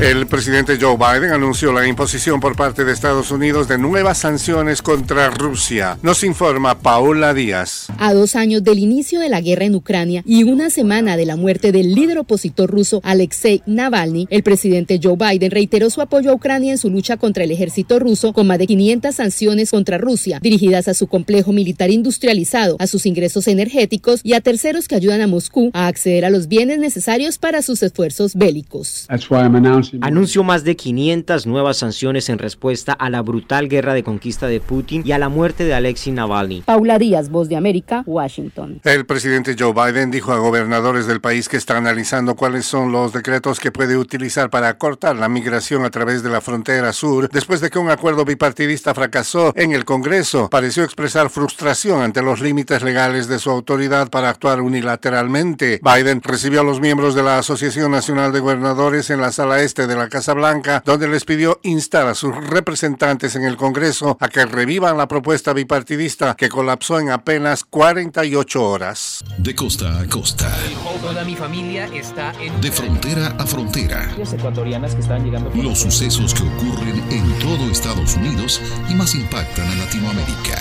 El presidente Joe Biden anunció la imposición por parte de Estados Unidos de nuevas sanciones contra Rusia. Nos informa Paula Díaz. A dos años del inicio de la guerra en Ucrania y una semana de la muerte del líder opositor ruso Alexei Navalny, el presidente Joe Biden reiteró su apoyo a Ucrania en su lucha contra el ejército ruso con más de 500 sanciones contra Rusia, dirigidas a su complejo militar industrializado, a sus ingresos energéticos y a terceros que ayudan a Moscú a acceder a los bienes necesarios para sus esfuerzos bélicos. Anunció más de 500 nuevas sanciones en respuesta a la brutal guerra de conquista de Putin y a la muerte de Alexei Navalny. Paula Díaz, Voz de América, Washington. El presidente Joe Biden dijo a gobernadores del país que está analizando cuáles son los decretos que puede utilizar para cortar la migración a través de la frontera sur después de que un acuerdo bipartidista fracasó en el Congreso. Pareció expresar frustración ante los límites legales de su autoridad para actuar unilateralmente. Biden recibió a los miembros de la Asociación Nacional de Gobernadores en la sala este de la Casa Blanca, donde les pidió instar a sus representantes en el Congreso a que revivan la propuesta bipartidista que colapsó en apenas 48 horas. De costa a costa. Toda mi familia está en... De frontera a frontera. Los sucesos que ocurren en todo Estados Unidos y más impactan a Latinoamérica.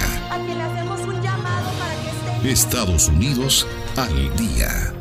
Estados Unidos al día.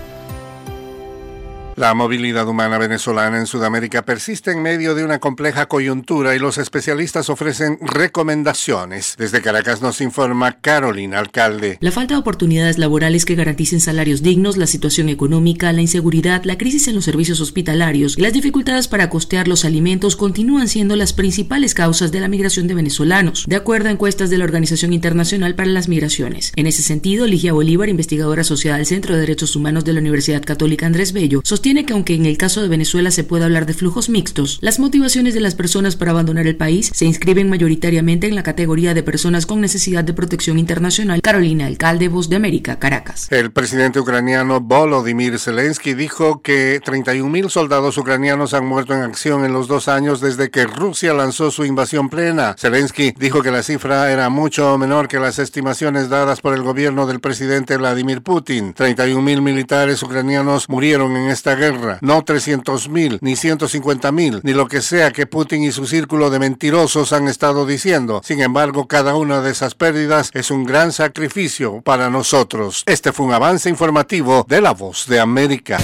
La movilidad humana venezolana en Sudamérica persiste en medio de una compleja coyuntura y los especialistas ofrecen recomendaciones. Desde Caracas nos informa Carolina Alcalde. La falta de oportunidades laborales que garanticen salarios dignos, la situación económica, la inseguridad, la crisis en los servicios hospitalarios y las dificultades para costear los alimentos continúan siendo las principales causas de la migración de venezolanos, de acuerdo a encuestas de la Organización Internacional para las Migraciones. En ese sentido, Ligia Bolívar, investigadora asociada del Centro de Derechos Humanos de la Universidad Católica Andrés Bello, sostiene tiene que aunque en el caso de Venezuela se pueda hablar de flujos mixtos, las motivaciones de las personas para abandonar el país se inscriben mayoritariamente en la categoría de personas con necesidad de protección internacional. Carolina Alcalde, Voz de América, Caracas. El presidente ucraniano Volodymyr Zelensky dijo que 31.000 soldados ucranianos han muerto en acción en los dos años desde que Rusia lanzó su invasión plena. Zelensky dijo que la cifra era mucho menor que las estimaciones dadas por el gobierno del presidente Vladimir Putin. 31.000 militares ucranianos murieron en esta guerra, no 300 mil, ni 150 mil, ni lo que sea que Putin y su círculo de mentirosos han estado diciendo. Sin embargo, cada una de esas pérdidas es un gran sacrificio para nosotros. Este fue un avance informativo de La Voz de América.